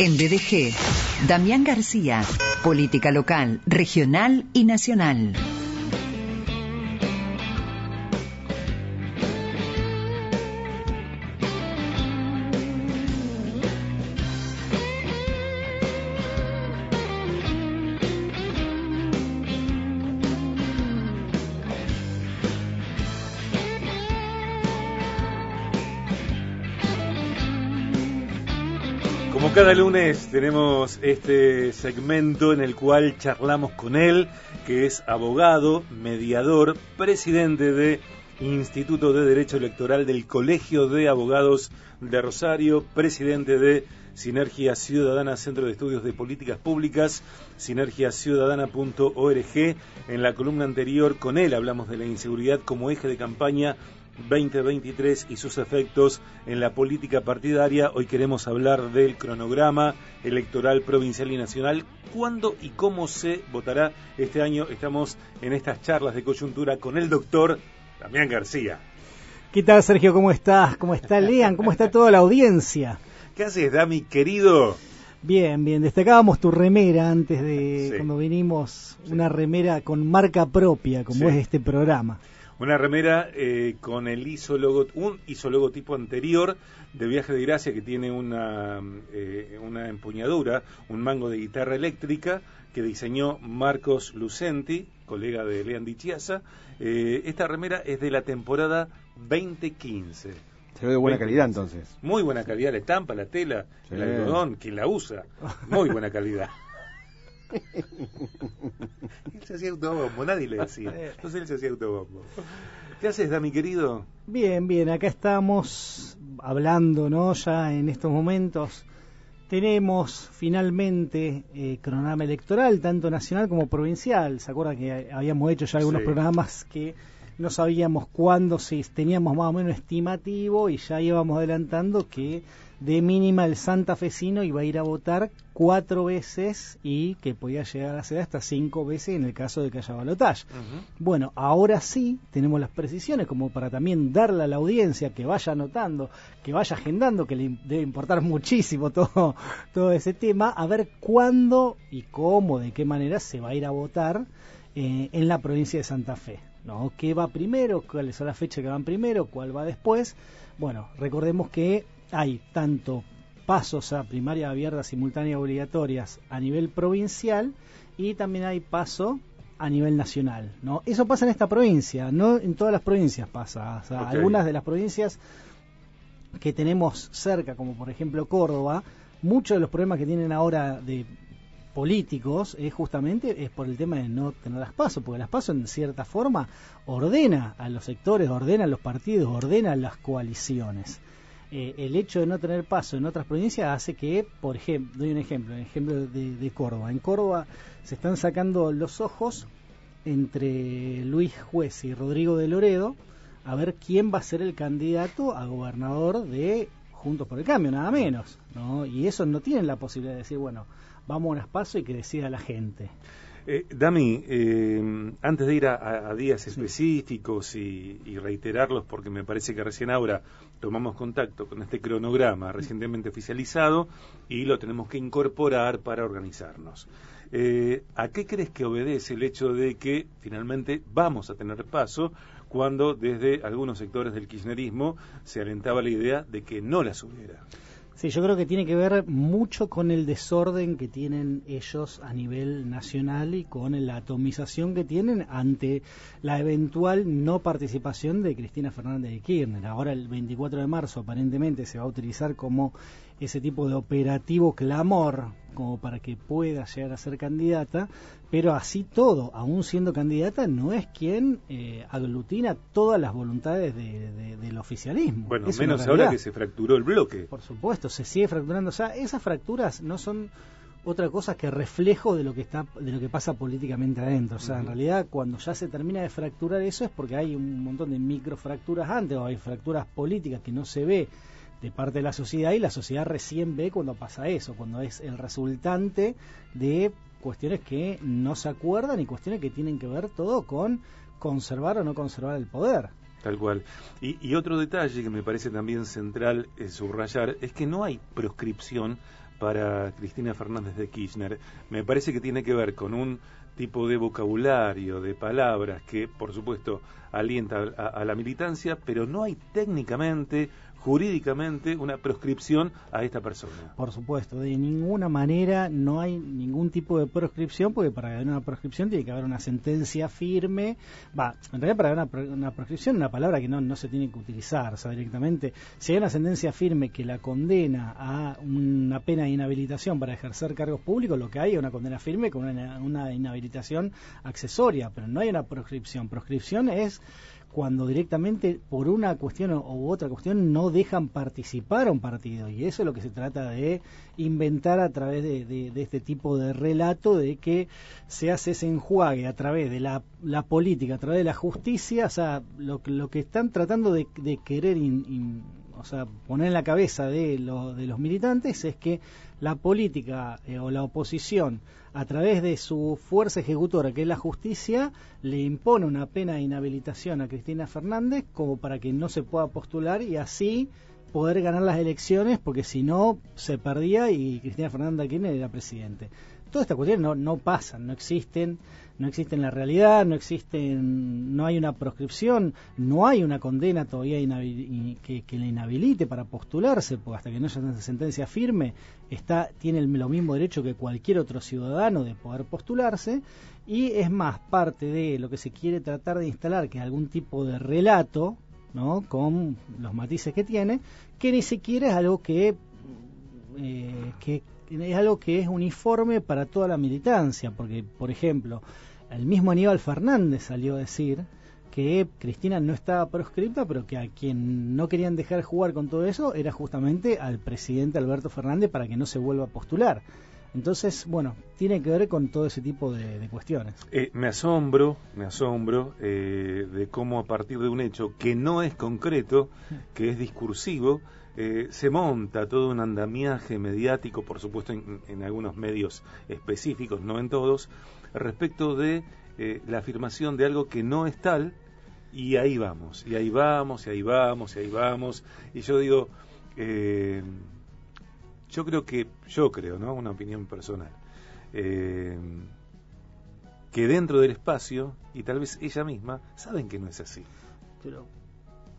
En BDG, Damián García, política local, regional y nacional. Cada lunes tenemos este segmento en el cual charlamos con él, que es abogado, mediador, presidente de Instituto de Derecho Electoral del Colegio de Abogados de Rosario, presidente de Sinergia Ciudadana, Centro de Estudios de Políticas Públicas, sinergiaciudadana.org. En la columna anterior con él hablamos de la inseguridad como eje de campaña 2023 y sus efectos en la política partidaria. Hoy queremos hablar del cronograma electoral provincial y nacional. ¿Cuándo y cómo se votará este año? Estamos en estas charlas de coyuntura con el doctor Damián García. ¿Qué tal, Sergio? ¿Cómo estás? ¿Cómo está Lean? ¿Cómo está toda la audiencia? ¿Qué haces, Dami, querido? Bien, bien. Destacábamos tu remera antes de cuando vinimos, una remera con marca propia, como es este programa. Una remera eh, con el isólogo, un isologotipo anterior de Viaje de Gracia que tiene una, eh, una empuñadura, un mango de guitarra eléctrica que diseñó Marcos Lucenti, colega de Lean Chiasa. Eh, esta remera es de la temporada 2015. Se ve de buena calidad entonces. Muy buena calidad la estampa, la tela, el algodón, quien la usa. Muy buena calidad. él se hacía autobombo, nadie le decía. Entonces él se hacía autobombo. ¿Qué haces, Dami, querido? Bien, bien, acá estamos hablando, ¿no? Ya en estos momentos tenemos finalmente eh, cronograma electoral, tanto nacional como provincial. ¿Se acuerdan que habíamos hecho ya algunos programas que no sabíamos cuándo si teníamos más o menos estimativo y ya íbamos adelantando que de mínima el santafesino iba a ir a votar cuatro veces y que podía llegar a ser hasta cinco veces en el caso de que haya balotaje. Bueno, ahora sí tenemos las precisiones como para también darle a la audiencia que vaya anotando, que vaya agendando, que le debe importar muchísimo todo, todo ese tema, a ver cuándo y cómo, de qué manera se va a ir a votar eh, en la provincia de Santa Fe. ¿no? ¿Qué va primero? ¿Cuáles son las fechas que van primero? ¿Cuál va después? Bueno, recordemos que hay tanto pasos a primaria abierta simultánea obligatorias a nivel provincial y también hay paso a nivel nacional, ¿no? Eso pasa en esta provincia, no en todas las provincias pasa, algunas de las provincias que tenemos cerca, como por ejemplo Córdoba, muchos de los problemas que tienen ahora de políticos es justamente es por el tema de no tener las pasos, porque las pasos en cierta forma ordena a los sectores, ordena a los partidos, ordena a las coaliciones. Eh, el hecho de no tener paso en otras provincias hace que, por ejemplo, doy un ejemplo, el ejemplo de, Córdoba. En Córdoba se están sacando los ojos entre Luis Juez y Rodrigo de Loredo a ver quién va a ser el candidato a gobernador de Juntos por el Cambio, nada menos. ¿no? Y eso no tienen la posibilidad de decir, bueno, vamos a unas pasos y que decida la gente. Eh, Dami, eh, antes de ir a, días específicos y, reiterarlos, porque me parece que recién ahora tomamos contacto con este cronograma recientemente oficializado y lo tenemos que incorporar para organizarnos. Eh, ¿A qué crees que obedece el hecho de que finalmente vamos a tener paso cuando desde algunos sectores del kirchnerismo se alentaba la idea de que no las hubiera? Sí, yo creo que tiene que ver mucho con el desorden que tienen ellos a nivel nacional y con la atomización que tienen ante la eventual no participación de Cristina Fernández de Kirchner. Ahora el 24 de marzo aparentemente se va a utilizar como ese tipo de operativo clamor como para que pueda llegar a ser candidata, pero así todo, aún siendo candidata, no es quien eh, aglutina todas las voluntades del oficialismo. Bueno, menos ahora que se fracturó el bloque. Por supuesto, se sigue fracturando. O sea, esas fracturas no son otra cosa que reflejo de lo que está de lo que pasa políticamente adentro. O sea, en realidad cuando ya se termina de fracturar eso es porque hay un montón de microfracturas antes o hay fracturas políticas que no se ve de parte de la sociedad y la sociedad recién ve cuando pasa eso, cuando es el resultante de cuestiones que no se acuerdan y cuestiones que tienen que ver todo con conservar o no conservar el poder. Tal cual. Y, otro detalle que me parece también central eh, subrayar es que no hay proscripción para Cristina Fernández de Kirchner, me parece que tiene que ver con un tipo de vocabulario, de palabras que, por supuesto, alienta a, la militancia, pero no hay técnicamente jurídicamente una proscripción a esta persona. Por supuesto, de ninguna manera no hay ningún tipo de proscripción, porque para haber una proscripción tiene que haber una sentencia firme. Va, en realidad para haber una, proscripción es una palabra que no, no se tiene que utilizar, o sea, directamente, si hay una sentencia firme que la condena a una pena de inhabilitación para ejercer cargos públicos, lo que hay es una condena firme con una, una inhabilitación accesoria, pero no hay una proscripción. Proscripción es cuando directamente por una cuestión u otra cuestión no dejan participar a un partido. Y eso es lo que se trata de inventar a través de, este tipo de relato, de que se hace ese enjuague a través de la, política, a través de la justicia, o sea, lo, lo que están tratando de, querer o sea, poner en la cabeza de, de los militantes es que la política eh, o la oposición, a través de su fuerza ejecutora, que es la justicia, le impone una pena de inhabilitación a Cristina Fernández como para que no se pueda postular y así poder ganar las elecciones, porque si no se perdía y Cristina Fernández Kirchner era presidente. Todas estas cuestiones no, no pasan, no existen no existe en la realidad, no existen, no hay una proscripción, no hay una condena todavía que, le inhabilite para postularse, porque hasta que no haya una sentencia firme, está, tiene lo mismo derecho que cualquier otro ciudadano de poder postularse, y es más parte de lo que se quiere tratar de instalar, que algún tipo de relato, ¿no? con los matices que tiene, que ni siquiera es algo que, eh, que es algo que es uniforme para toda la militancia, porque, por ejemplo, el mismo Aníbal Fernández salió a decir que Cristina no estaba proscripta, pero que a quien no querían dejar jugar con todo eso era justamente al presidente Alberto Fernández para que no se vuelva a postular. Entonces, bueno, tiene que ver con todo ese tipo de, cuestiones. Eh, me asombro, me asombro eh, de cómo a partir de un hecho que no es concreto, que es discursivo, eh, se monta todo un andamiaje mediático, por supuesto en, algunos medios específicos, no en todos, respecto de eh, la afirmación de algo que no es tal, y ahí vamos, y ahí vamos, y ahí vamos, y ahí vamos. Y yo digo, eh, yo creo que, yo creo, ¿no? Una opinión personal, que dentro del espacio, y tal vez ella misma, saben que no es así. Pero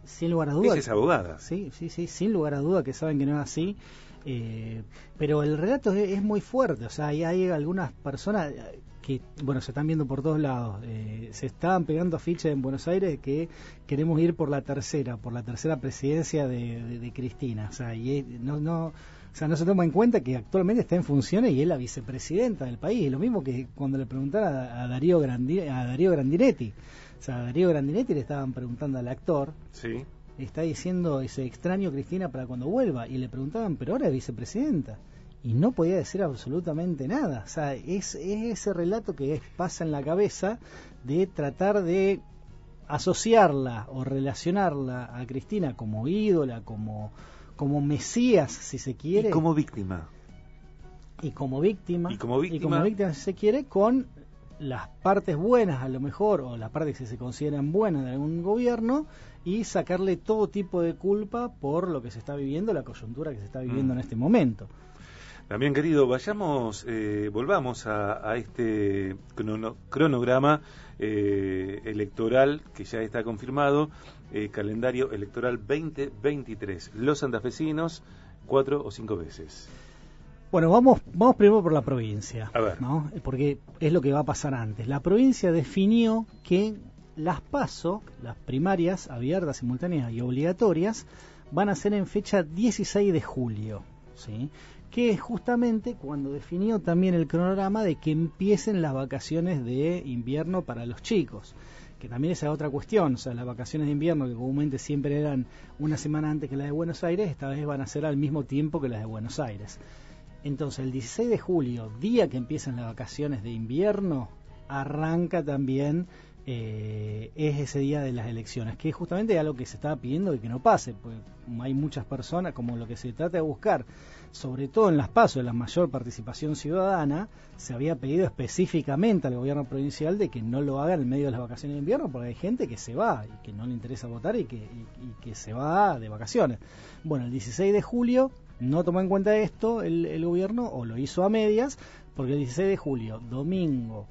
sin lugar a dudas. es abogada. Sí, sí, sí, sin lugar a duda que saben que no es así. Eh, pero el relato es, muy fuerte, o sea, hay, hay algunas personas que, bueno, se están viendo por todos lados. Eh, se estaban pegando afiches en Buenos Aires que queremos ir por la tercera, por la tercera presidencia de, Cristina. O sea, y no, no, o sea, no se toma en cuenta que actualmente está en funciones y es la vicepresidenta del país. Lo mismo que cuando le preguntaron a, Darío, a Darío Grandinetti. O sea, Darío Grandinetti le estaban preguntando al actor. Sí. Está diciendo ese extraño Cristina para cuando vuelva. Y le preguntaban, pero ahora es vicepresidenta. Y no podía decir absolutamente nada. O sea, es, ese relato que pasa en la cabeza de tratar de asociarla o relacionarla a Cristina como ídola, como, como mesías, si se quiere. Y como víctima. Y como víctima. Y como víctima. Y como víctima, si se quiere, con las partes buenas a lo mejor o las partes que se consideran buenas de algún gobierno y sacarle todo tipo de culpa por lo que se está viviendo, la coyuntura que se está viviendo en mm. este momento. También, querido, vayamos, eh, volvamos a, este cronograma eh, electoral que ya está confirmado, eh, calendario electoral 2023. Los santafesinos, cuatro o cinco veces. Bueno, vamos, vamos primero por la provincia, a ver. ¿no? porque es lo que va a pasar antes. La provincia definió que las PASO, las primarias abiertas, simultáneas y obligatorias, van a ser en fecha 16 de julio, ¿sí? que es justamente cuando definió también el cronograma de que empiecen las vacaciones de invierno para los chicos que también esa es otra cuestión, o sea, las vacaciones de invierno que comúnmente siempre eran una semana antes que las de Buenos Aires, esta vez van a ser al mismo tiempo que las de Buenos Aires. Entonces, el 16 de julio, día que empiezan las vacaciones de invierno, arranca también, eh, es ese día de las elecciones, que es justamente algo que se estaba pidiendo y que no pase, porque hay muchas personas, como lo que se trata de buscar, sobre todo en las pasos, de la mayor participación ciudadana, se había pedido específicamente al gobierno provincial de que no lo haga en medio de las vacaciones de invierno, porque hay gente que se va y que no le interesa votar y que, y que se va de vacaciones. Bueno, el 16 de julio no tomó en cuenta esto el, el gobierno o lo hizo a medias, porque el 16 de julio, domingo,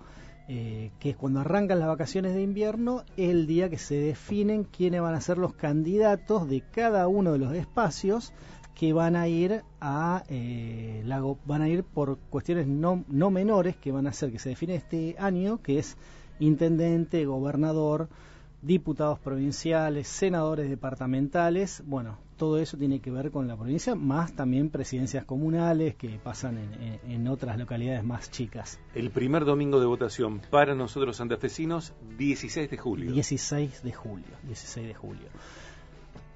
eh, que es cuando arrancan las vacaciones de invierno, es el día que se definen quiénes van a ser los candidatos de cada uno de los espacios que van a ir a eh, van a ir por cuestiones no, no menores que van a hacer que se define este año, que es intendente, gobernador, diputados provinciales, senadores departamentales, bueno, todo eso tiene que ver con la provincia, más también presidencias comunales que pasan en, otras localidades más chicas. El primer domingo de votación para nosotros santafesinos, 16 de julio. 16 de julio, 16 de julio.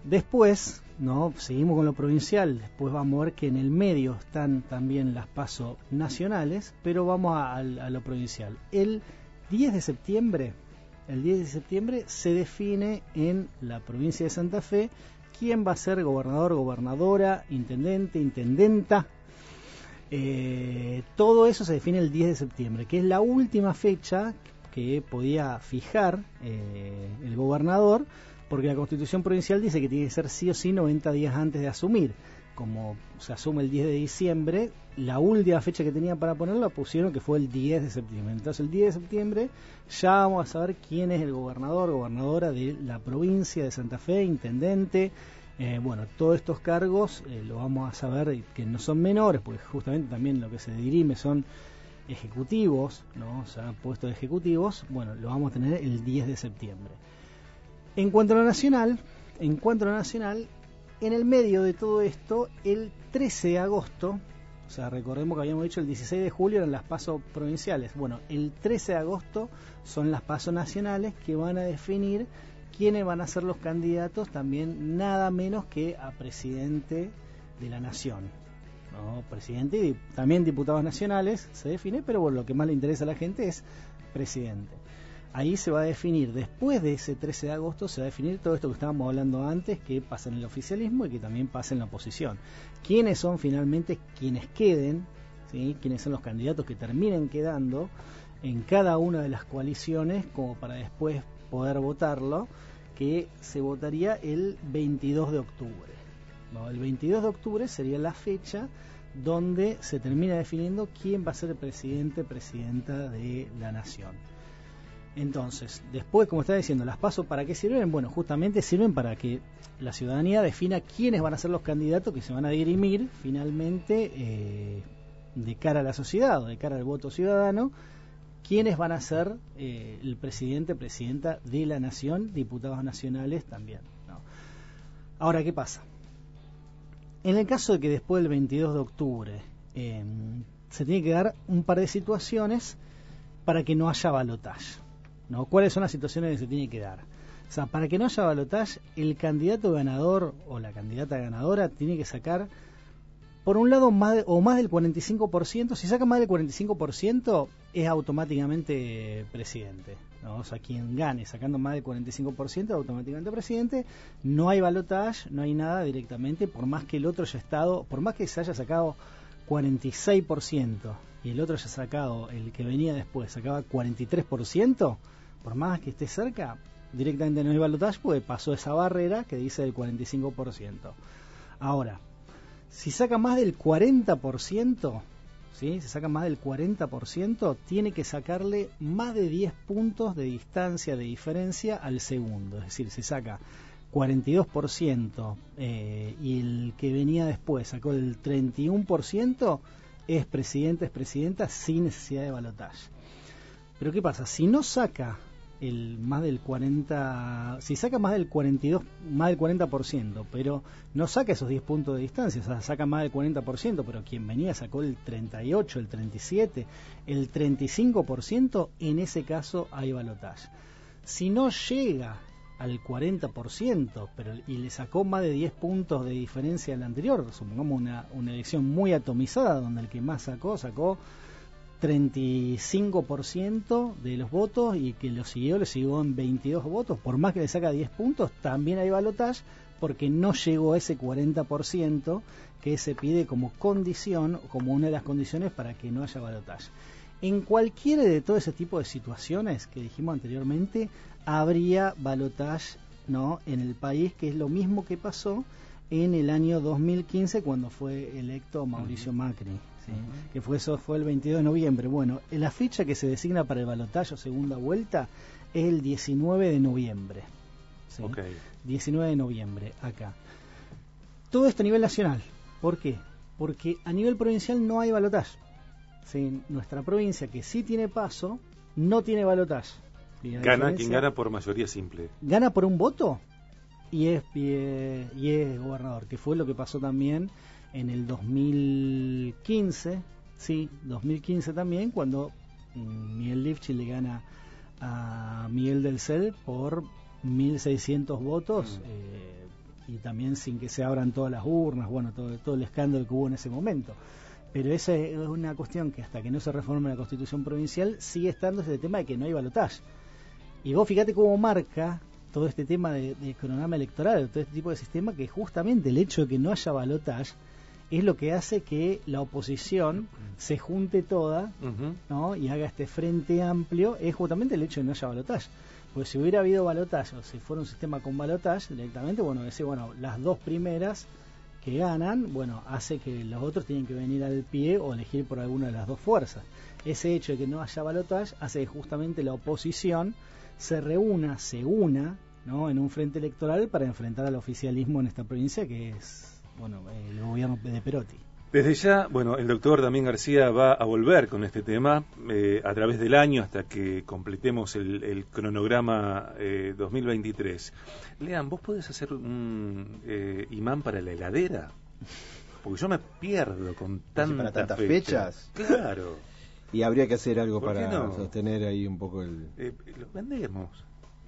Después, no, seguimos con lo provincial, después vamos a ver que en el medio están también las pasos nacionales, pero vamos a, a lo provincial. El 10 de septiembre el 10 de septiembre se define en la provincia de Santa Fe quién va a ser gobernador, gobernadora, intendente, intendenta. Eh, todo eso se define el 10 de septiembre, que es la última fecha que podía fijar eh, el gobernador, porque la constitución provincial dice que tiene que ser sí o sí 90 días antes de asumir como se asume el 10 de diciembre, la última fecha que tenían para ponerlo pusieron que fue el 10 de septiembre. Entonces el 10 de septiembre ya vamos a saber quién es el gobernador, gobernadora de la provincia de Santa Fe, intendente. Eh, bueno, todos estos cargos eh, lo vamos a saber que no son menores, porque justamente también lo que se dirime son ejecutivos, ¿no? o sea, puestos ejecutivos. Bueno, lo vamos a tener el 10 de septiembre. En cuanto a lo nacional, en cuanto a lo nacional, en el medio de todo esto, el 13 de agosto, o sea, recordemos que habíamos dicho el 16 de julio eran las pasos provinciales. Bueno, el 13 de agosto son las pasos nacionales que van a definir quiénes van a ser los candidatos, también nada menos que a presidente de la nación. ¿no? Presidente y también diputados nacionales se define, pero bueno, lo que más le interesa a la gente es presidente ahí se va a definir, después de ese 13 de agosto, se va a definir todo esto que estábamos hablando antes, que pasa en el oficialismo y que también pasa en la oposición. ¿Quiénes son finalmente quienes queden? ¿sí? ¿Quiénes son los candidatos que terminen quedando en cada una de las coaliciones como para después poder votarlo? Que se votaría el 22 de octubre. El 22 de octubre sería la fecha donde se termina definiendo quién va a ser el presidente, presidenta de la nación. Entonces, después, como estaba diciendo, las pasos para qué sirven? Bueno, justamente sirven para que la ciudadanía defina quiénes van a ser los candidatos que se van a dirimir finalmente eh, de cara a la sociedad o de cara al voto ciudadano, quiénes van a ser eh, el presidente, presidenta de la nación, diputados nacionales también. Ahora, ¿qué pasa? En el caso de que después del 22 de octubre em, se tiene que dar un par de situaciones para que no haya balotaje. ¿Cuáles son las situaciones que se tiene que dar? O sea, para que no haya balotaje, el candidato ganador o la candidata ganadora tiene que sacar, por un lado, más o más del 45%. Si saca más del 45%, es automáticamente presidente. O sea, quien gane sacando más del 45%, automáticamente presidente. No hay balotaje, no hay nada directamente, por más que el otro haya estado, por más que se haya sacado 46% y el otro haya sacado, el que venía después, sacaba 43%, por más que esté cerca, directamente no hay balotaje porque pasó esa barrera que dice del 45%. Ahora, si saca más del 40%, ¿sí? si saca más del 40%, tiene que sacarle más de 10 puntos de distancia, de diferencia al segundo. Es decir, si saca 42% eh, y el que venía después sacó el 31%, es presidente, es presidenta sin necesidad de balotaje. Pero ¿qué pasa? Si no saca el más del 40, si saca más del 42, más del 40%, pero no saca esos 10 puntos de distancia, o sea, saca más del 40%, pero quien venía sacó el 38, el 37, el 35%, en ese caso hay balotaje. Si no llega al 40%, pero y le sacó más de 10 puntos de diferencia al anterior, supongamos una, una elección muy atomizada, donde el que más sacó, sacó 35% de los votos y que lo siguió, le siguió en 22 votos, por más que le saca 10 puntos, también hay balotaje porque no llegó a ese 40% que se pide como condición, como una de las condiciones para que no haya balotaje. En cualquiera de todo ese tipo de situaciones que dijimos anteriormente, habría balotaje ¿no? en el país, que es lo mismo que pasó en el año 2015 cuando fue electo Mauricio Macri. ¿Sí? Que fue eso fue el 22 de noviembre. Bueno, la fecha que se designa para el balotaje segunda vuelta es el 19 de noviembre. ¿sí? Ok. 19 de noviembre, acá. Todo esto a nivel nacional. ¿Por qué? Porque a nivel provincial no hay balotaje. ¿sí? Nuestra provincia, que sí tiene paso, no tiene balotaje. Gana quien gana por mayoría simple. gana por un voto y es, y es, y es gobernador, que fue lo que pasó también en el 2015, sí, 2015 también, cuando mm, Miguel Lifchi le gana a Miguel del Cel por 1.600 votos Mm. eh, y también sin que se abran todas las urnas, bueno, todo, todo el escándalo que hubo en ese momento. Pero esa es una cuestión que hasta que no se reforme la constitución provincial sigue estando ese tema de que no hay balotaje. Y vos fíjate cómo marca todo este tema de, de cronograma electoral, todo este tipo de sistema, que justamente el hecho de que no haya balotaje es lo que hace que la oposición se junte toda. ¿no? y haga este frente amplio, es justamente el hecho de que no haya balotaje. Porque si hubiera habido balotaje, o si fuera un sistema con balotaje, directamente, bueno, decir, bueno, las dos primeras que ganan, bueno, hace que los otros tienen que venir al pie o elegir por alguna de las dos fuerzas. Ese hecho de que no haya balotaje hace que justamente la oposición se reúna, se una, ¿no? en un frente electoral para enfrentar al oficialismo en esta provincia que es, bueno, el gobierno de Perotti. Desde ya, bueno, el doctor Damián García va a volver con este tema eh, a través del año hasta que completemos el, el cronograma eh, 2023. Lean, ¿vos podés hacer un eh, imán para la heladera? Porque yo me pierdo con tantas, para tantas fechas. Claro, Y habría que hacer algo ¿Por qué para no? sostener ahí un poco el... eh, los vendemos.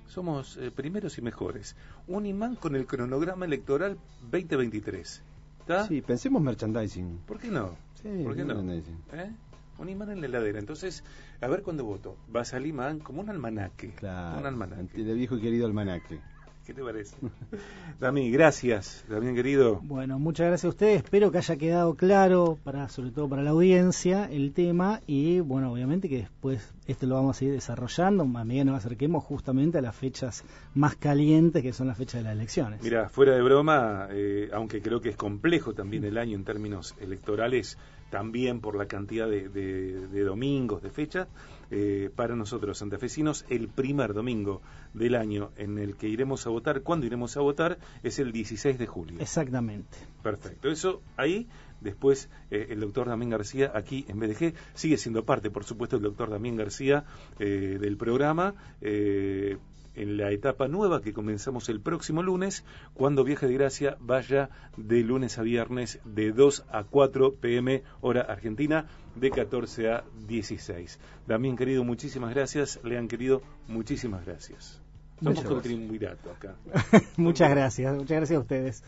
Somos eh, primeros y mejores. Un imán con el cronograma electoral 2023. ¿Está? Sí, pensemos merchandising. ¿Por qué no? Sí, ¿Por qué no? merchandising. ¿Eh? Un imán en la heladera. Entonces, a ver cuándo voto. Va a salir imán como un almanaque. Claro, Un almanaque. el viejo y querido almanaque. ¿Qué te parece? Dami, gracias. Damián querido. Bueno, muchas gracias a ustedes. Espero que haya quedado claro, para sobre todo para la audiencia, el tema y, bueno, obviamente que después este lo vamos a ir desarrollando a medida que nos acerquemos justamente a las fechas más calientes, que son las fechas de las elecciones. Mira, fuera de broma, eh, aunque creo que es complejo también el año en términos electorales, también por la cantidad de, de- de domingos, de fechas, eh, para nosotros santafesinos, el primer domingo del año en el que iremos a votar, cuando iremos a votar, es el 16 de julio. Exactamente. Perfecto. Eso ahí, después eh, el doctor Damián García aquí en BDG sigue siendo parte, por supuesto, el doctor Damián García eh, del programa. En la etapa nueva que comenzamos el próximo lunes, cuando Viaje de Gracia vaya de lunes a viernes de 2 a 4 pm hora argentina, de 14 a 16. Damián querido, muchísimas gracias. Lean querido, muchísimas gracias. Somos Muchas todo gracias. triunvirato acá. muchas gracias, muchas gracias a ustedes.